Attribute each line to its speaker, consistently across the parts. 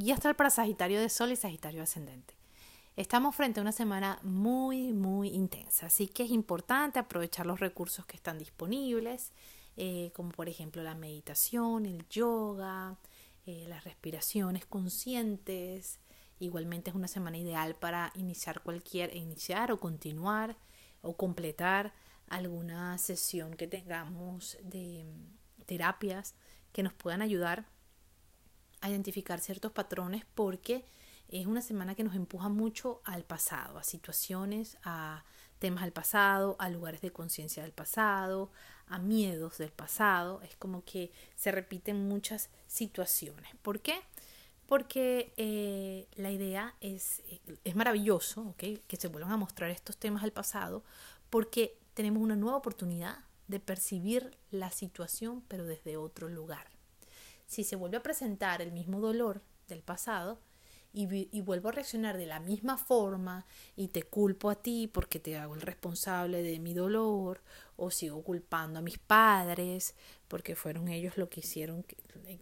Speaker 1: Guía astral para Sagitario de Sol y Sagitario Ascendente. Estamos frente a una semana muy, muy intensa, así que es importante aprovechar los recursos que están disponibles, eh, como por ejemplo la meditación, el yoga, eh, las respiraciones conscientes. Igualmente es una semana ideal para iniciar cualquier, iniciar o continuar o completar alguna sesión que tengamos de mm, terapias que nos puedan ayudar a identificar ciertos patrones porque es una semana que nos empuja mucho al pasado, a situaciones, a temas del pasado, a lugares de conciencia del pasado, a miedos del pasado. Es como que se repiten muchas situaciones. ¿Por qué? Porque eh, la idea es, es maravilloso que se vuelvan a mostrar estos temas del pasado porque tenemos una nueva oportunidad de percibir la situación pero desde otro lugar si se vuelve a presentar el mismo dolor del pasado y, vuelvo a reaccionar de la misma forma y te culpo a ti porque te hago el responsable de mi dolor o sigo culpando a mis padres porque fueron ellos lo que hicieron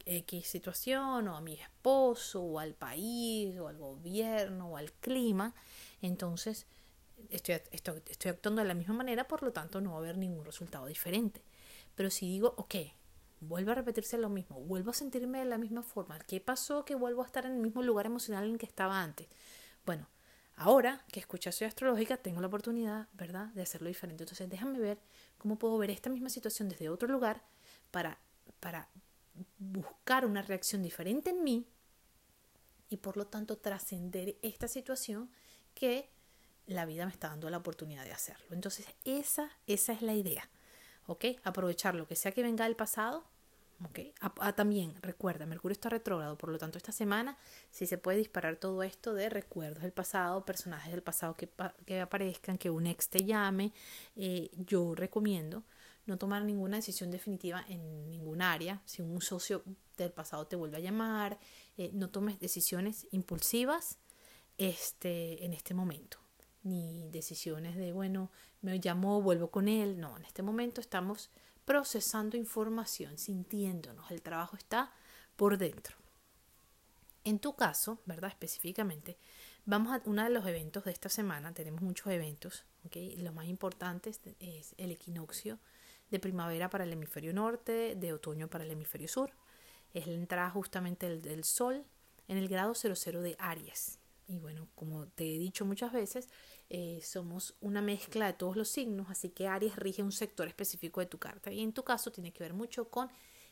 Speaker 1: X situación o a mi esposo o al país o al gobierno o al clima, entonces estoy, estoy, estoy actuando de la misma manera, por lo tanto no va a haber ningún resultado diferente. Pero si digo, ok, vuelvo a repetirse lo mismo, vuelvo a sentirme de la misma forma. ¿Qué pasó que vuelvo a estar en el mismo lugar emocional en que estaba antes? Bueno, ahora que escuché Soy Astrológica, tengo la oportunidad, ¿verdad?, de hacerlo diferente. Entonces, déjame ver cómo puedo ver esta misma situación desde otro lugar para, para buscar una reacción diferente en mí y por lo tanto trascender esta situación que la vida me está dando la oportunidad de hacerlo. Entonces, esa, esa es la idea. ¿Ok? Aprovechar lo que sea que venga del pasado, ¿ok? también, recuerda, Mercurio está retrógrado, por lo tanto esta semana sí se puede disparar todo esto de recuerdos del pasado, personajes del pasado que, que aparezcan, que un ex te llame. Eh, yo recomiendo no tomar ninguna decisión definitiva en ningún área. Si un socio del pasado te vuelve a llamar, eh, no tomes decisiones impulsivas este, en este momento ni decisiones de, bueno, me llamó, vuelvo con él. No, en este momento estamos procesando información, sintiéndonos. El trabajo está por dentro. En tu caso, ¿verdad? Específicamente, vamos a uno de los eventos de esta semana. Tenemos muchos eventos, ¿ok? Los más importantes es el equinoccio de primavera para el hemisferio norte, de otoño para el hemisferio sur. Es la entrada justamente del, del sol en el grado 00 de Aries. Y bueno, como te he dicho muchas veces, eh, somos una mezcla de todos los signos, así que Aries rige un sector específico de tu carta. Y en tu caso tiene que ver mucho con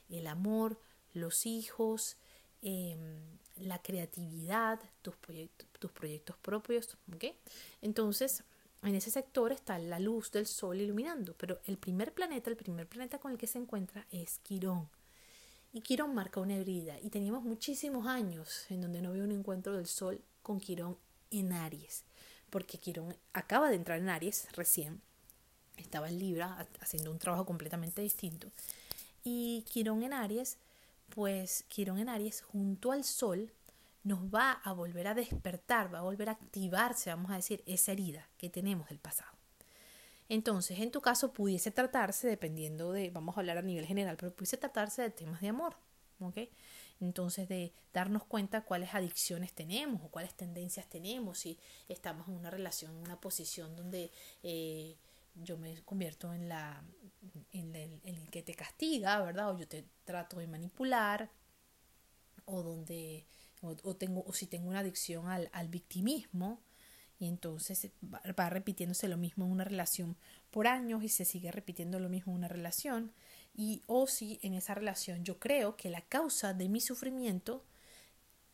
Speaker 1: el amor, los hijos, em, la creatividad, tus, proyectos, tus proyectos propios. ¿okay? Entonces, en ese sector está la luz del sol iluminando, pero el primer planeta, el primer planeta con el que se encuentra es Quirón. Y Quirón marca una herida y teníamos muchísimos años en donde no había un encuentro del sol con Quirón en Aries porque Quirón acaba de entrar en Aries recién, estaba en Libra haciendo un trabajo completamente distinto. Y Quirón en Aries, pues Quirón en Aries junto al Sol nos va a volver a despertar, va a volver a activarse, vamos a decir, esa herida que tenemos del pasado. Entonces, en tu caso pudiese tratarse, dependiendo de, vamos a hablar a nivel general, pero pudiese tratarse de temas de amor, ¿ok? Entonces de darnos cuenta cuáles adicciones tenemos o cuáles tendencias tenemos, si estamos en una relación, en una posición donde eh, yo me convierto en la en el, que te castiga, ¿verdad? O yo te trato de manipular, o donde o, tengo o si tengo una adicción al, al victimismo y entonces va, repitiéndose lo mismo en una relación por años y se sigue repitiendo lo mismo en una relación y o si en esa relación yo creo que la causa de mi sufrimiento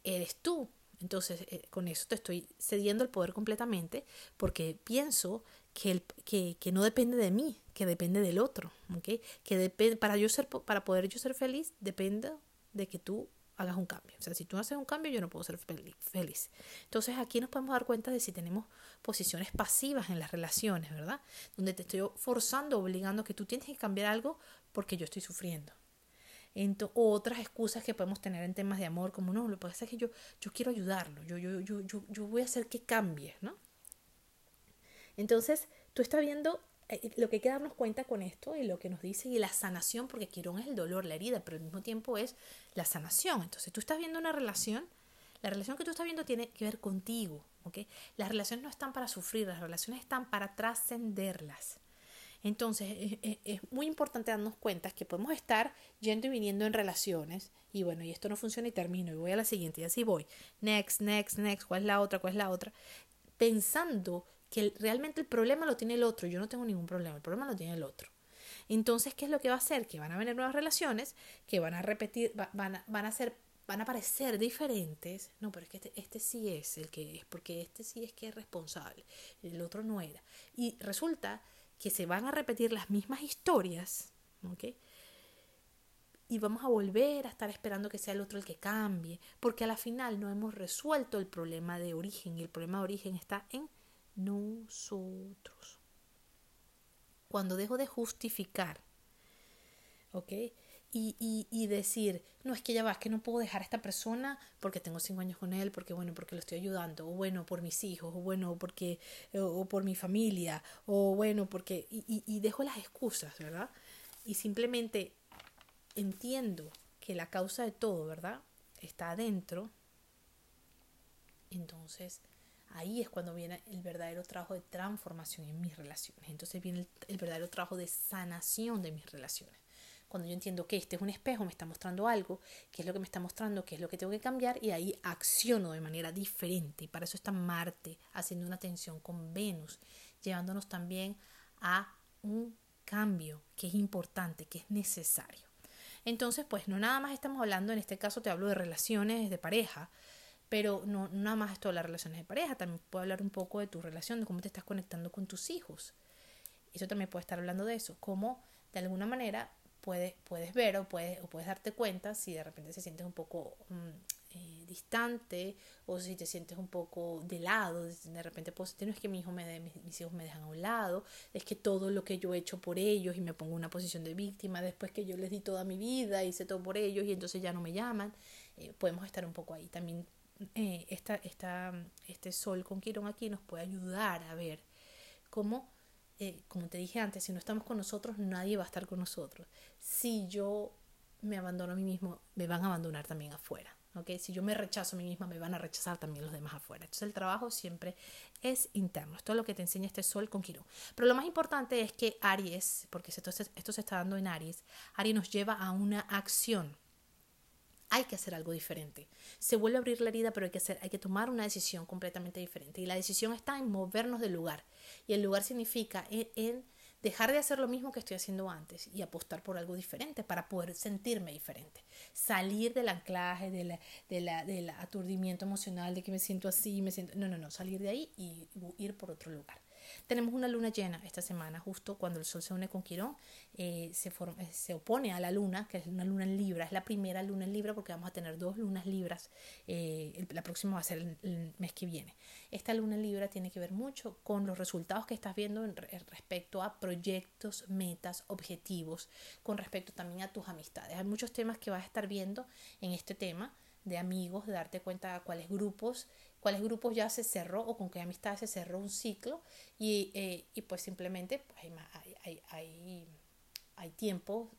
Speaker 1: eres tú. Entonces, eh, con eso te estoy cediendo el poder completamente porque pienso que, que, que no depende de mí, que depende del otro. ¿okay? Que depende, para, yo ser, para poder yo ser feliz, depende de que tú hagas un cambio. O sea, si tú no haces un cambio, yo no puedo ser feliz. Entonces aquí nos podemos dar cuenta de si tenemos posiciones pasivas en las relaciones, ¿verdad? Donde te estoy forzando, obligando que tú tienes que cambiar algo porque yo estoy sufriendo. o otras excusas que podemos tener en temas de amor, como no, lo que pasa es que yo, yo quiero ayudarlo, yo, yo, yo, yo, yo voy a hacer que cambie, ¿no? Entonces, tú estás viendo eh, lo que hay que darnos cuenta con esto y lo que nos dice y la sanación, porque Quirón es el dolor, la herida, pero al mismo tiempo es la sanación. Entonces tú estás viendo una relación, La relación que tú estás viendo tiene que ver contigo, ¿ok? Las relaciones no están para sufrir, las relaciones están para trascenderlas. Entonces, es, muy importante darnos cuenta que podemos estar yendo y viniendo en relaciones y bueno, y esto no funciona y termino y voy a la siguiente y así voy. Next, next, next, ¿cuál es la otra? ¿Cuál es la otra? Pensando que realmente el problema lo tiene el otro. Yo no tengo ningún problema, el problema lo tiene el otro. Entonces, ¿qué es lo que va a hacer? Que van a venir nuevas relaciones, que van a repetir, van, a, van a ser van a parecer diferentes, no, pero es que este, este, sí es el que es, porque este sí es que es responsable, el otro no era. Y resulta que se van a repetir las mismas historias, ¿ok? Y vamos a volver a estar esperando que sea el otro el que cambie, porque a la final no hemos resuelto el problema de origen y el problema de origen está en nosotros. Cuando dejo de justificar, ¿ok? Y, y, decir, no, es que ya va, es que no puedo dejar a esta persona porque tengo cinco años con él, porque bueno, porque lo estoy ayudando, o bueno, por mis hijos, o bueno, porque, o, por mi familia, o bueno, porque, y, y dejo las excusas, ¿verdad? Y simplemente entiendo que la causa de todo, ¿verdad? Está adentro, entonces ahí es cuando viene el verdadero trabajo de transformación en mis relaciones. Entonces viene el verdadero trabajo de sanación de mis relaciones cuando yo entiendo que este es un espejo, me está mostrando algo, qué es lo que me está mostrando, qué es lo que tengo que cambiar, y ahí acciono de manera diferente. Y para eso está Marte haciendo una tensión con Venus, llevándonos también a un cambio que es importante, que es necesario. Entonces, pues no nada más estamos hablando, en este caso te hablo de relaciones de pareja, pero no, nada más esto de las relaciones de pareja, también puedo hablar un poco de tu relación, de cómo te estás conectando con tus hijos. Eso también puede estar hablando de eso, cómo de alguna manera puedes, puedes ver o puedes, o puedes darte cuenta si de repente se sientes un poco mm, eh, distante o si te sientes un poco de lado, de repente puedo no es que mi hijo me de, mis, hijos me dejan a un lado, es que todo lo que yo he hecho por ellos y me pongo en una posición de víctima después que yo les di toda mi vida, hice todo por ellos y entonces ya no me llaman, eh, podemos estar un poco ahí. También eh, esta, esta, este sol con Quirón aquí nos puede ayudar a ver cómo eh, como te dije antes, si no estamos con nosotros, nadie va a estar con nosotros. Si yo me abandono a mí mismo, me van a abandonar también afuera. ¿okay? Si yo me rechazo a mí misma, me van a rechazar también los demás afuera. Entonces el trabajo siempre es interno. Esto es lo que te enseña este sol con Quirón. Pero lo más importante es que Aries, porque esto, esto se está dando en Aries, Aries nos lleva a una acción hay que hacer algo diferente. Se vuelve a abrir la herida, pero hay que, hacer, hay que tomar una decisión completamente diferente. Y la decisión está en movernos del lugar. Y el lugar significa en, dejar de hacer lo mismo que estoy haciendo antes y apostar por algo diferente para poder sentirme diferente. Salir del anclaje, de la, del aturdimiento emocional, de que me siento así, me siento... No, no, no, salir de ahí y ir por otro lugar. Tenemos una luna llena esta semana, justo cuando el Sol se une con Quirón, eh, se, eh, se opone a la luna, que es una luna en Libra, es la primera luna en Libra porque vamos a tener dos lunas Libras, eh, la próxima va a ser el, mes que viene. Esta luna en Libra tiene que ver mucho con los resultados que estás viendo en, respecto a proyectos, metas, objetivos, con respecto también a tus amistades. Hay muchos temas que vas a estar viendo en este tema de amigos, de darte cuenta de cuáles grupos cuáles grupos ya se cerró o con qué amistades se cerró un ciclo y, eh, y pues simplemente pues hay, hay, hay, hay tiempo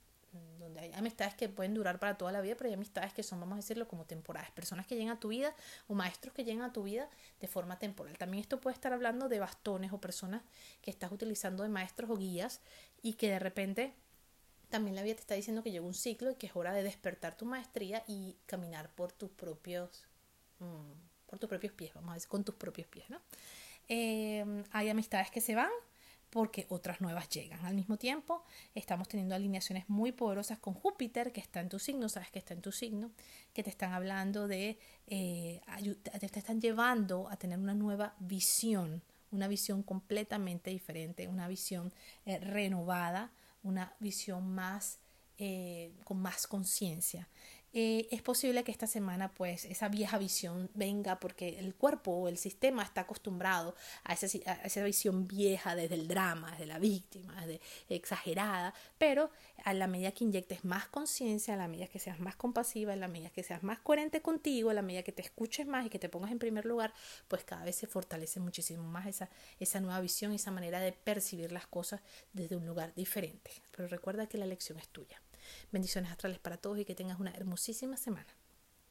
Speaker 1: donde hay amistades que pueden durar para toda la vida, pero hay amistades que son, vamos a decirlo, como temporales, personas que llegan a tu vida o maestros que llegan a tu vida de forma temporal. También esto puede estar hablando de bastones o personas que estás utilizando de maestros o guías y que de repente también la vida te está diciendo que llegó un ciclo y que es hora de despertar tu maestría y caminar por tus propios... Mm, por tus propios pies, vamos a decir, con tus propios pies, ¿no? Eh, hay amistades que se van porque otras nuevas llegan. Al mismo tiempo, estamos teniendo alineaciones muy poderosas con Júpiter, que está en tu signo, sabes que está en tu signo, que te están hablando de, eh, te están llevando a tener una nueva visión, una visión completamente diferente, una visión eh, renovada, una visión más, con más conciencia. Eh, es posible que esta semana pues esa vieja visión venga porque el cuerpo o el sistema está acostumbrado a esa, a esa visión vieja desde el drama, desde la víctima, desde exagerada, pero a la medida que inyectes más conciencia, a la medida que seas más compasiva, a la medida que seas más coherente contigo, a la medida que te escuches más y que te pongas en primer lugar, pues cada vez se fortalece muchísimo más esa, esa nueva visión, esa manera de percibir las cosas desde un lugar diferente. Pero recuerda que la lección es tuya. Bendiciones astrales para todos y que tengas una hermosísima semana.